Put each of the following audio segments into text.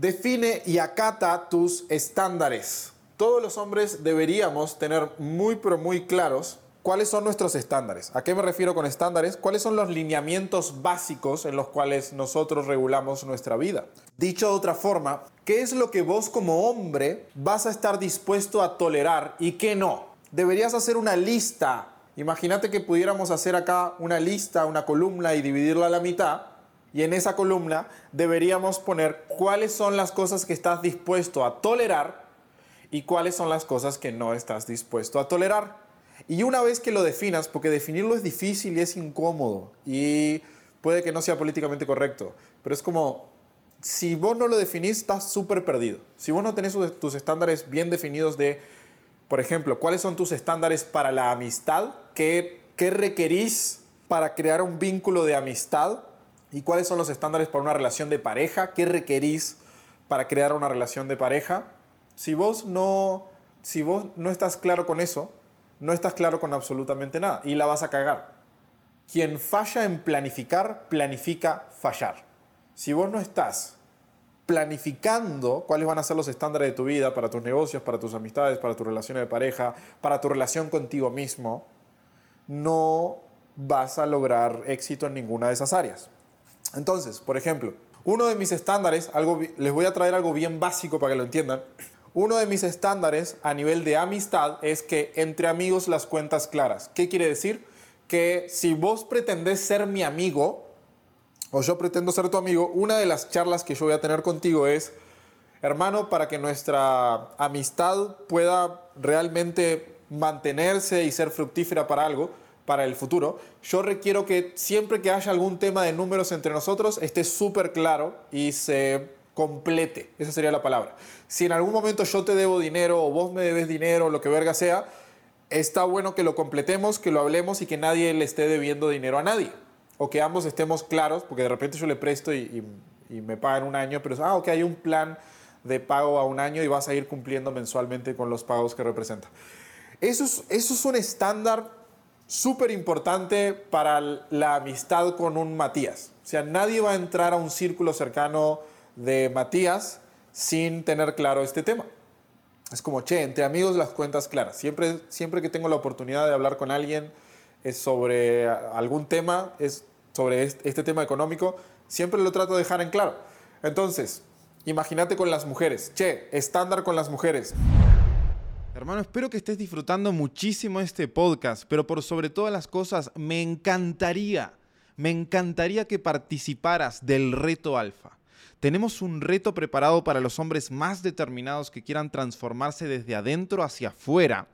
Define y acata tus estándares. Todos los hombres deberíamos tener muy pero muy claros cuáles son nuestros estándares. ¿A qué me refiero con estándares? ¿Cuáles son los lineamientos básicos en los cuales nosotros regulamos nuestra vida? Dicho de otra forma, ¿qué es lo que vos como hombre vas a estar dispuesto a tolerar y qué no? Deberías hacer una lista. Imagínate que pudiéramos hacer acá una lista, una columna y dividirla a la mitad y en esa columna deberíamos poner cuáles son las cosas que estás dispuesto a tolerar y cuáles son las cosas que no estás dispuesto a tolerar. Y una vez que lo definas, porque definirlo es difícil y es incómodo y puede que no sea políticamente correcto, pero es como, si vos no lo definís, estás súper perdido. Si vos no tenés tus estándares bien definidos de, por ejemplo, cuáles son tus estándares para la amistad, qué, qué requerís para crear un vínculo de amistad, ¿Y cuáles son los estándares para una relación de pareja? ¿Qué requerís para crear una relación de pareja? Si vos no, si vos no estás claro con eso, no estás claro con absolutamente nada y la vas a cagar. Quien falla en planificar, planifica fallar. Si vos no estás planificando cuáles van a ser los estándares de tu vida para tus negocios, para tus amistades, para tus relaciones de pareja, para tu relación contigo mismo, no vas a lograr éxito en ninguna de esas áreas. Entonces, por ejemplo, uno de mis estándares, algo, les voy a traer algo bien básico para que lo entiendan. Uno de mis estándares a nivel de amistad es que entre amigos las cuentas claras. ¿Qué quiere decir? Que si vos pretendés ser mi amigo, o yo pretendo ser tu amigo, una de las charlas que yo voy a tener contigo es, hermano, para que nuestra amistad pueda realmente mantenerse y ser fructífera para algo, para el futuro, yo requiero que siempre que haya algún tema de números entre nosotros esté súper claro y se complete. Esa sería la palabra. Si en algún momento yo te debo dinero o vos me debes dinero, lo que verga sea, está bueno que lo completemos, que lo hablemos y que nadie le esté debiendo dinero a nadie. O que ambos estemos claros, porque de repente yo le presto y, me pagan un año, pero ah, ok, hay un plan de pago a un año y vas a ir cumpliendo mensualmente con los pagos que representa. Eso es, eso es un estándar súper importante para la amistad con un Matías. O sea, nadie va a entrar a un círculo cercano de Matías sin tener claro este tema. Es como, che, entre amigos las cuentas claras. Siempre, siempre que tengo la oportunidad de hablar con alguien sobre algún tema, es sobre este tema económico, siempre lo trato de dejar en claro. Entonces, imagínate con las mujeres. Che, estándar con las mujeres. Hermano, espero que estés disfrutando muchísimo este podcast, pero por sobre todas las cosas, me encantaría, me encantaría que participaras del reto alfa. Tenemos un reto preparado para los hombres más determinados que quieran transformarse desde adentro hacia afuera.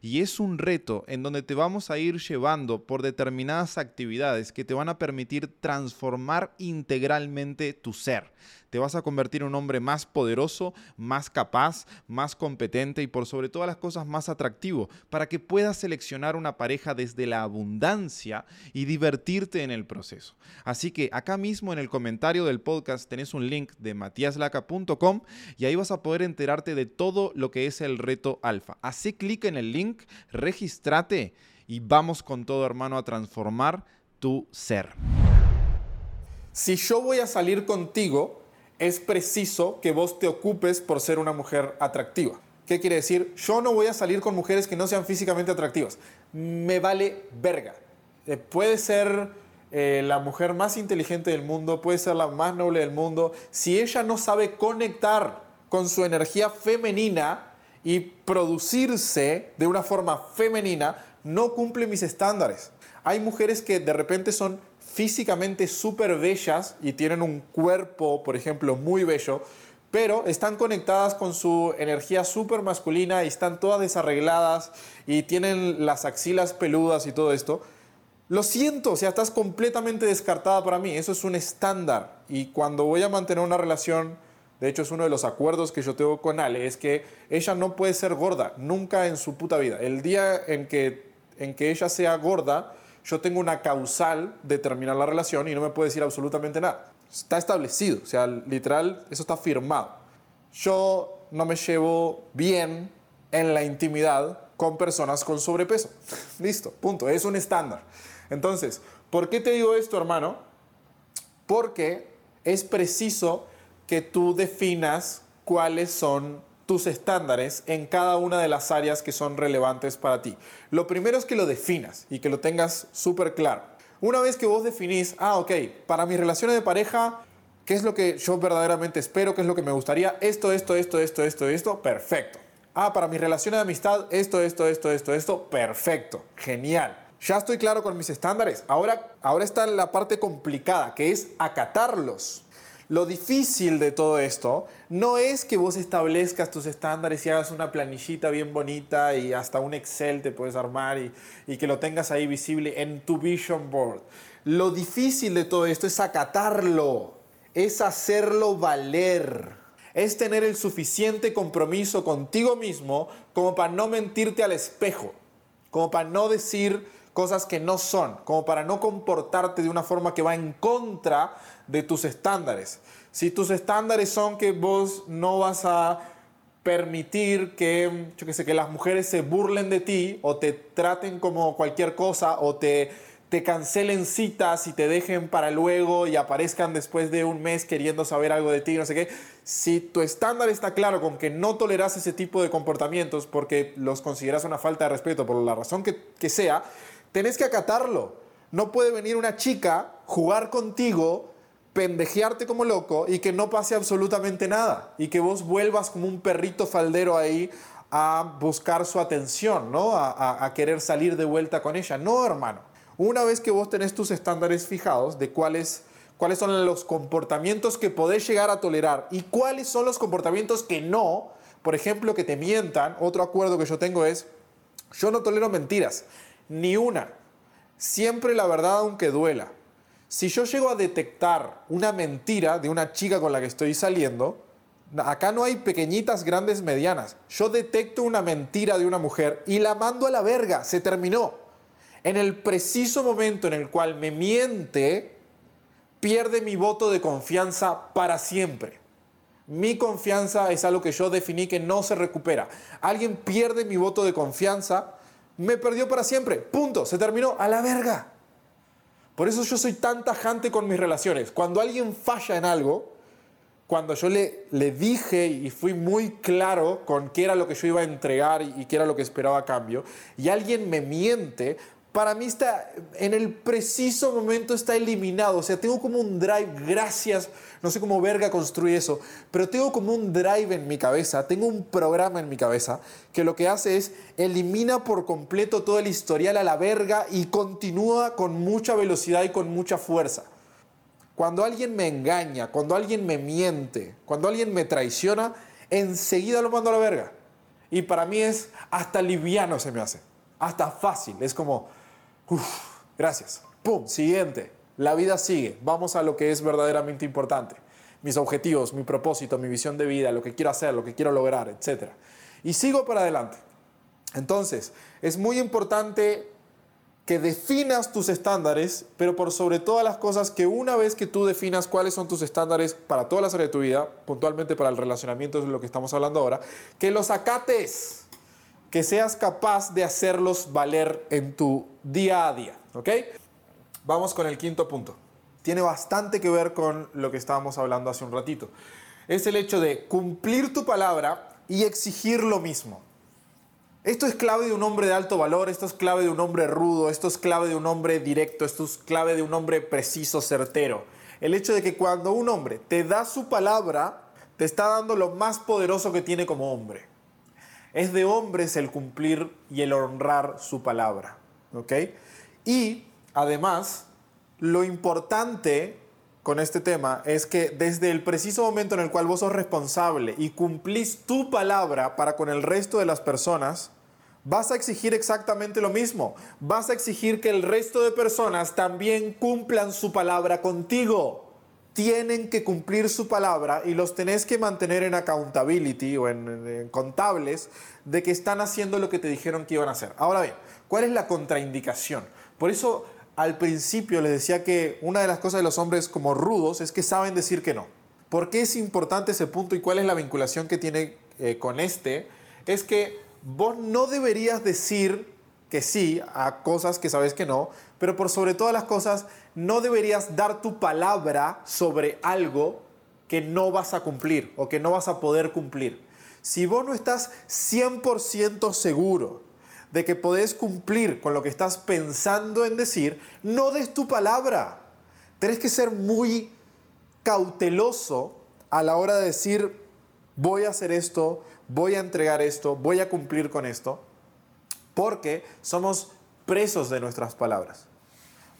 Y es un reto en donde te vamos a ir llevando por determinadas actividades que te van a permitir transformar integralmente tu ser te vas a convertir en un hombre más poderoso, más capaz, más competente y por sobre todas las cosas más atractivo, para que puedas seleccionar una pareja desde la abundancia y divertirte en el proceso. Así que acá mismo en el comentario del podcast tenés un link de matiaslaca.com y ahí vas a poder enterarte de todo lo que es el reto alfa. Hacé clic en el link, registrate y vamos con todo hermano a transformar tu ser. Si yo voy a salir contigo, es preciso que vos te ocupes por ser una mujer atractiva. ¿Qué quiere decir? Yo no voy a salir con mujeres que no sean físicamente atractivas. Me vale verga. Eh, puede ser eh, la mujer más inteligente del mundo, puede ser la más noble del mundo. Si ella no sabe conectar con su energía femenina y producirse de una forma femenina, no cumple mis estándares. Hay mujeres que de repente son físicamente súper bellas y tienen un cuerpo, por ejemplo, muy bello, pero están conectadas con su energía súper masculina y están todas desarregladas y tienen las axilas peludas y todo esto. Lo siento, o sea, estás completamente descartada para mí. Eso es un estándar. Y cuando voy a mantener una relación, de hecho es uno de los acuerdos que yo tengo con Ale, es que ella no puede ser gorda, nunca en su puta vida. El día en que, en que ella sea gorda, yo tengo una causal de terminar la relación y no me puede decir absolutamente nada. Está establecido, o sea, literal, eso está firmado. Yo no me llevo bien en la intimidad con personas con sobrepeso. Listo, punto, es un estándar. Entonces, ¿por qué te digo esto, hermano? Porque es preciso que tú definas cuáles son tus estándares en cada una de las áreas que son relevantes para ti. Lo primero es que lo definas y que lo tengas súper claro. Una vez que vos definís, ah, ok, para mis relaciones de pareja, ¿qué es lo que yo verdaderamente espero? ¿Qué es lo que me gustaría? Esto, esto, esto, esto, esto, esto, perfecto. Ah, para mis relaciones de amistad, esto, esto, esto, esto, esto, perfecto, genial. Ya estoy claro con mis estándares. Ahora, ahora está la parte complicada, que es acatarlos. Lo difícil de todo esto no es que vos establezcas tus estándares y hagas una planillita bien bonita y hasta un Excel te puedes armar y, y que lo tengas ahí visible en tu vision board. Lo difícil de todo esto es acatarlo, es hacerlo valer, es tener el suficiente compromiso contigo mismo como para no mentirte al espejo, como para no decir cosas que no son, como para no comportarte de una forma que va en contra de tus estándares. Si tus estándares son que vos no vas a permitir que, yo que sé, que las mujeres se burlen de ti o te traten como cualquier cosa o te, te cancelen citas y te dejen para luego y aparezcan después de un mes queriendo saber algo de ti, no sé qué. Si tu estándar está claro con que no toleras ese tipo de comportamientos porque los consideras una falta de respeto por la razón que, que sea, tenés que acatarlo. No puede venir una chica, jugar contigo, pendejearte como loco y que no pase absolutamente nada. Y que vos vuelvas como un perrito faldero ahí a buscar su atención, ¿no? A, a querer salir de vuelta con ella. No, hermano. Una vez que vos tenés tus estándares fijados de cuáles, cuáles son los comportamientos que podés llegar a tolerar y cuáles son los comportamientos que no, por ejemplo, que te mientan, otro acuerdo que yo tengo es, yo no tolero mentiras ni una. Siempre la verdad aunque duela. Si yo llego a detectar una mentira de una chica con la que estoy saliendo, acá no hay pequeñitas, grandes, medianas. Yo detecto una mentira de una mujer y la mando a la verga, se terminó. En el preciso momento en el cual me miente, pierde mi voto de confianza para siempre. Mi confianza es algo que yo definí que no se recupera. Alguien pierde mi voto de confianza, me perdió para siempre. Punto. Se terminó. A la verga. Por eso yo soy tan tajante con mis relaciones. Cuando alguien falla en algo, cuando yo le, le dije y fui muy claro con qué era lo que yo iba a entregar y, qué era lo que esperaba a cambio, y alguien me miente, para mí está, en el preciso momento está eliminado. O sea, tengo como un drive, gracias, no sé cómo verga construye eso, pero tengo como un drive en mi cabeza, tengo un programa en mi cabeza que lo que hace es elimina por completo todo el historial a la verga y continúa con mucha velocidad y con mucha fuerza. Cuando alguien me engaña, cuando alguien me miente, cuando alguien me traiciona, enseguida lo mando a la verga. Y para mí es hasta liviano se me hace, hasta fácil, es como Gracias. ¡Pum! Siguiente. La vida sigue. Vamos a lo que es verdaderamente importante. Mis objetivos, mi propósito, mi visión de vida, lo que quiero hacer, lo que quiero lograr, etc. Y sigo para adelante. Entonces, es muy importante que definas tus estándares, pero por sobre todas las cosas que una vez que tú definas cuáles son tus estándares para todas las áreas de tu vida, puntualmente para el relacionamiento, es lo que estamos hablando ahora, que los acates que seas capaz de hacerlos valer en tu día a día. ¿Ok? Vamos con el quinto punto. Tiene bastante que ver con lo que estábamos hablando hace un ratito. Es el hecho de cumplir tu palabra y exigir lo mismo. Esto es clave de un hombre de alto valor, esto es clave de un hombre rudo, esto es clave de un hombre directo, esto es clave de un hombre preciso, certero. El hecho de que cuando un hombre te da su palabra, te está dando lo más poderoso que tiene como hombre. Es de hombres el cumplir y el honrar su palabra. ¿Ok? Y además, lo importante con este tema es que desde el preciso momento en el cual vos sos responsable y cumplís tu palabra para con el resto de las personas, vas a exigir exactamente lo mismo. Vas a exigir que el resto de personas también cumplan su palabra contigo tienen que cumplir su palabra y los tenés que mantener en accountability o en, contables de que están haciendo lo que te dijeron que iban a hacer. Ahora bien, ¿cuál es la contraindicación? Por eso al principio les decía que una de las cosas de los hombres como rudos es que saben decir que no. ¿Por qué es importante ese punto y cuál es la vinculación que tiene eh, con este? Es que vos no deberías decir que sí a cosas que sabes que no, pero por sobre todas las cosas, no deberías dar tu palabra sobre algo que no vas a cumplir o que no vas a poder cumplir. Si vos no estás 100% seguro de que podés cumplir con lo que estás pensando en decir, no des tu palabra. Tenés que ser muy cauteloso a la hora de decir, voy a hacer esto, voy a entregar esto, voy a cumplir con esto, porque somos presos de nuestras palabras.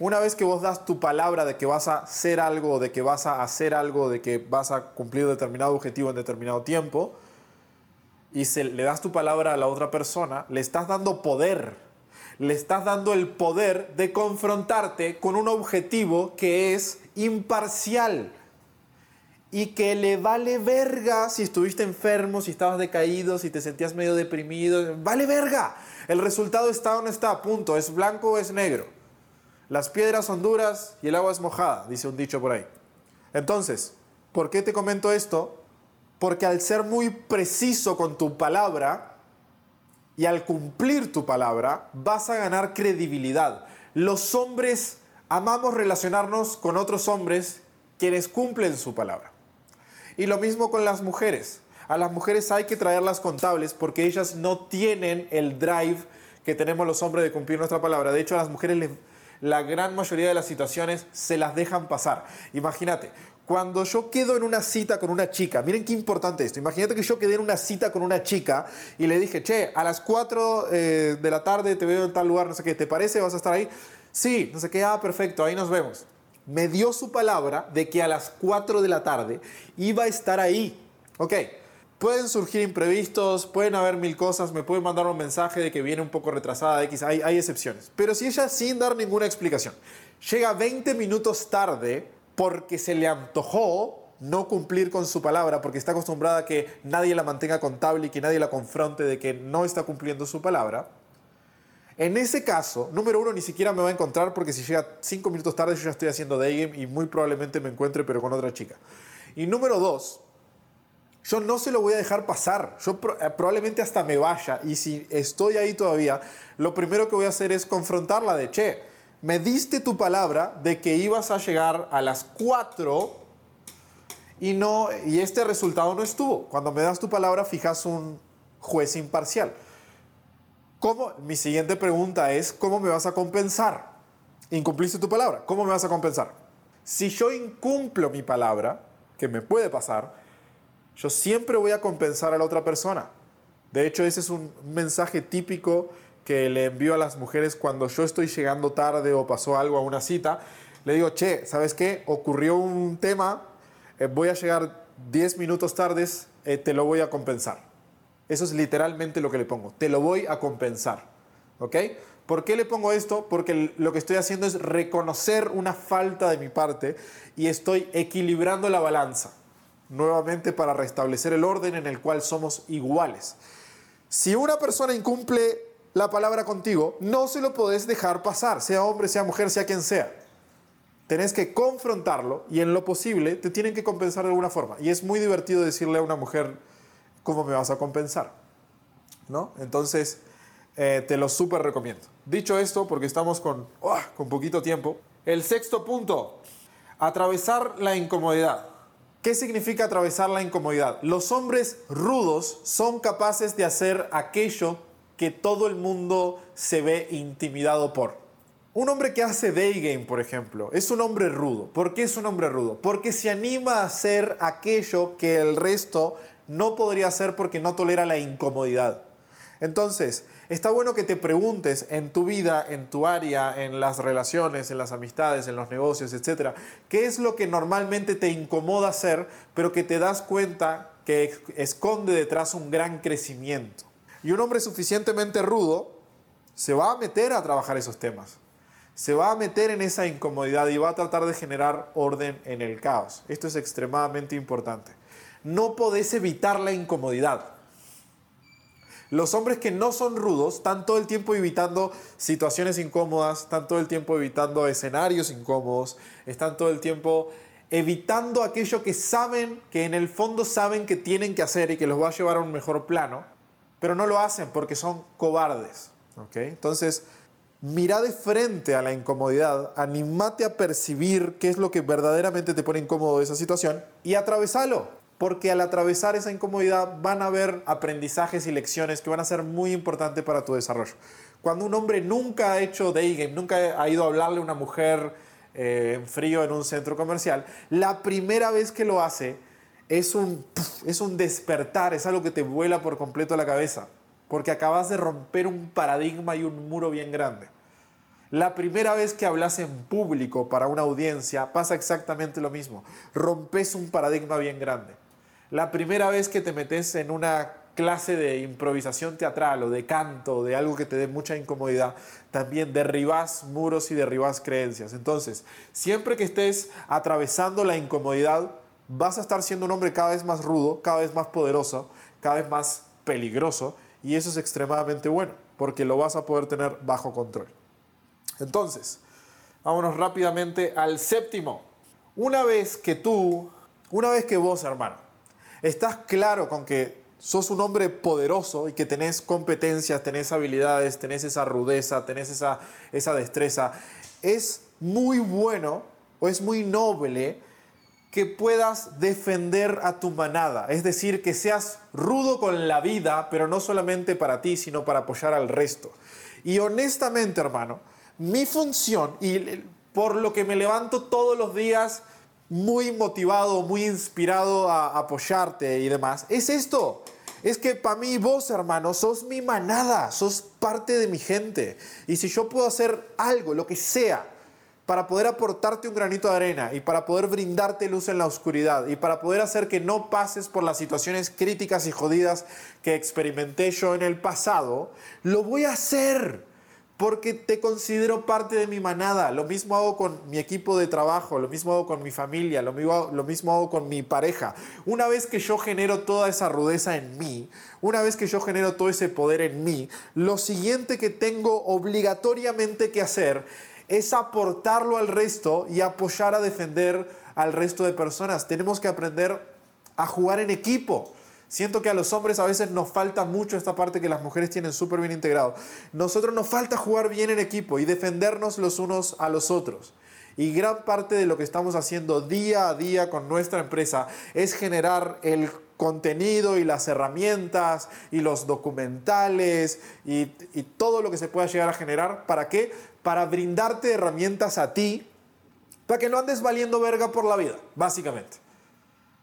Una vez que vos das tu palabra de que vas a hacer algo, de que vas a hacer algo, de que vas a cumplir determinado objetivo en determinado tiempo, y se, le das tu palabra a la otra persona, le estás dando poder. Le estás dando el poder de confrontarte con un objetivo que es imparcial y que le vale verga si estuviste enfermo, si estabas decaído, si te sentías medio deprimido. Vale verga. El resultado está o no está, punto. Es blanco o es negro. Las piedras son duras y el agua es mojada, dice un dicho por ahí. Entonces, ¿por qué te comento esto? Porque al ser muy preciso con tu palabra y al cumplir tu palabra, vas a ganar credibilidad. Los hombres amamos relacionarnos con otros hombres quienes cumplen su palabra. Y lo mismo con las mujeres. A las mujeres hay que traerlas contables porque ellas no tienen el drive que tenemos los hombres de cumplir nuestra palabra. De hecho, a las mujeres la gran mayoría de las situaciones se las dejan pasar. Imagínate, cuando yo quedo en una cita con una chica, miren qué importante esto, imagínate que yo quedé en una cita con una chica y le dije, che, a las 4 eh, de la tarde te veo en tal lugar, no sé qué, ¿te parece? ¿Vas a estar ahí? Sí, no sé qué, ah, perfecto, ahí nos vemos. Me dio su palabra de que a las 4 de la tarde iba a estar ahí. Ok, pueden surgir imprevistos, pueden haber mil cosas, me pueden mandar un mensaje de que viene un poco retrasada, X, hay, excepciones. Pero si ella sin dar ninguna explicación llega 20 minutos tarde, porque se le antojó no cumplir con su palabra, porque está acostumbrada a que nadie la mantenga contable y que nadie la confronte de que no está cumpliendo su palabra. En ese caso, número uno, ni siquiera me va a encontrar porque si llega cinco minutos tarde yo ya estoy haciendo day game y muy probablemente me encuentre pero con otra chica. Y número dos, yo no se lo voy a dejar pasar. Yo eh, probablemente hasta me vaya y si estoy ahí todavía, lo primero que voy a hacer es confrontarla de, che, me diste tu palabra de que ibas a llegar a las 4 y, no, y este resultado no estuvo. Cuando me das tu palabra, fijas un juez imparcial. ¿Cómo? Mi siguiente pregunta es, ¿cómo me vas a compensar? Incumpliste tu palabra, ¿cómo me vas a compensar? Si yo incumplo mi palabra, que me puede pasar, yo siempre voy a compensar a la otra persona. De hecho, ese es un mensaje típico que le envío a las mujeres cuando yo estoy llegando tarde o pasó algo a una cita. Le digo, che, ¿sabes qué? Ocurrió un tema, eh, voy a llegar 10 minutos tardes, eh, te lo voy a compensar. Eso es literalmente lo que le pongo, te lo voy a compensar. ¿Ok? ¿Por qué le pongo esto? Porque lo que estoy haciendo es reconocer una falta de mi parte y estoy equilibrando la balanza, nuevamente para restablecer el orden en el cual somos iguales. Si una persona incumple la palabra contigo, no se lo podés dejar pasar, sea hombre, sea mujer, sea quien sea. Tenés que confrontarlo y en lo posible te tienen que compensar de alguna forma. Y es muy divertido decirle a una mujer, ¿cómo me vas a compensar? ¿No? Entonces, eh, te lo súper recomiendo. Dicho esto, porque estamos con, oh, con poquito tiempo, el sexto punto, atravesar la incomodidad. ¿Qué significa atravesar la incomodidad? Los hombres rudos son capaces de hacer aquello que todo el mundo se ve intimidado por. Un hombre que hace day game, por ejemplo, es un hombre rudo. ¿Por qué es un hombre rudo? Porque se anima a hacer aquello que el resto no podría hacer porque no tolera la incomodidad. Entonces, está bueno que te preguntes en tu vida, en tu área, en las relaciones, en las amistades, en los negocios, etcétera, qué es lo que normalmente te incomoda hacer, pero que te das cuenta que esconde detrás un gran crecimiento. Y un hombre suficientemente rudo se va a meter a trabajar esos temas. Se va a meter en esa incomodidad y va a tratar de generar orden en el caos. Esto es extremadamente importante. No podés evitar la incomodidad. Los hombres que no son rudos están todo el tiempo evitando situaciones incómodas, están todo el tiempo evitando escenarios incómodos, están todo el tiempo evitando aquello que saben, que en el fondo saben que tienen que hacer y que los va a llevar a un mejor plano pero no lo hacen porque son cobardes. Entonces, mira de frente a la incomodidad, animate a percibir qué es lo que verdaderamente te pone incómodo de esa situación y atravesalo. Porque al atravesar esa incomodidad van a haber aprendizajes y lecciones que van a ser muy importantes para tu desarrollo. Cuando un hombre nunca ha hecho day game, nunca ha ido a hablarle a una mujer eh, en frío en un centro comercial, la primera vez que lo hace es un, es un despertar, es algo que te vuela por completo a la cabeza porque acabas de romper un paradigma y un muro bien grande. La primera vez que hablas en público para una audiencia pasa exactamente lo mismo. Rompes un paradigma bien grande. La primera vez que te metes en una clase de improvisación teatral o de canto de algo que te dé mucha incomodidad, también derribas muros y derribas creencias. Entonces, siempre que estés atravesando la incomodidad, vas a estar siendo un hombre cada vez más rudo, cada vez más poderoso, cada vez más peligroso y eso es extremadamente bueno, porque lo vas a poder tener bajo control. Entonces, vámonos rápidamente al séptimo. Una vez que tú, una vez que vos, hermano, estás claro con que sos un hombre poderoso y que tenés competencias, tenés habilidades, tenés esa rudeza, tenés esa, esa destreza, es muy bueno o es muy noble que puedas defender a tu manada, es decir, que seas rudo con la vida, pero no solamente para ti, sino para apoyar al resto. Y honestamente, hermano, mi función, y por lo que me levanto todos los días muy motivado, muy inspirado a apoyarte y demás, es esto. Es que para mí vos, hermano, sos mi manada, sos parte de mi gente. Y si yo puedo hacer algo, lo que sea, para poder aportarte un granito de arena y para poder brindarte luz en la oscuridad y para poder hacer que no pases por las situaciones críticas y jodidas que experimenté yo en el pasado, lo voy a hacer porque te considero parte de mi manada. Lo mismo hago con mi equipo de trabajo, lo mismo hago con mi familia, lo mismo, hago con mi pareja. Una vez que yo genero toda esa rudeza en mí, una vez que yo genero todo ese poder en mí, lo siguiente que tengo obligatoriamente que hacer es aportarlo al resto y apoyar a defender al resto de personas. Tenemos que aprender a jugar en equipo. Siento que a los hombres a veces nos falta mucho esta parte que las mujeres tienen súper bien integrado. Nosotros nos falta jugar bien en equipo y defendernos los unos a los otros. Y gran parte de lo que estamos haciendo día a día con nuestra empresa es generar el contenido y las herramientas y los documentales y, y todo lo que se pueda llegar a generar. ¿Para qué? para brindarte herramientas a ti para que no andes valiendo verga por la vida, básicamente.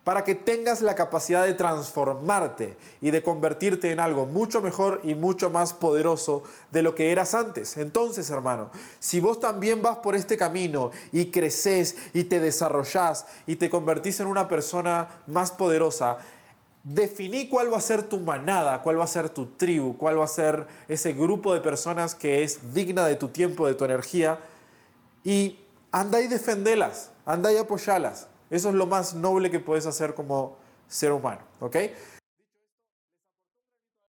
Para que tengas la capacidad de transformarte y de convertirte en algo mucho mejor y mucho más poderoso de lo que eras antes. Entonces, hermano, si vos también vas por este camino y creces y te desarrollás y te convertís en una persona más poderosa, definí cuál va a ser tu manada, cuál va a ser tu tribu, cuál va a ser ese grupo de personas que es digna de tu tiempo, de tu energía, y anda y defendelas, anda y apoyalas. Eso es lo más noble que puedes hacer como ser humano, ¿ok?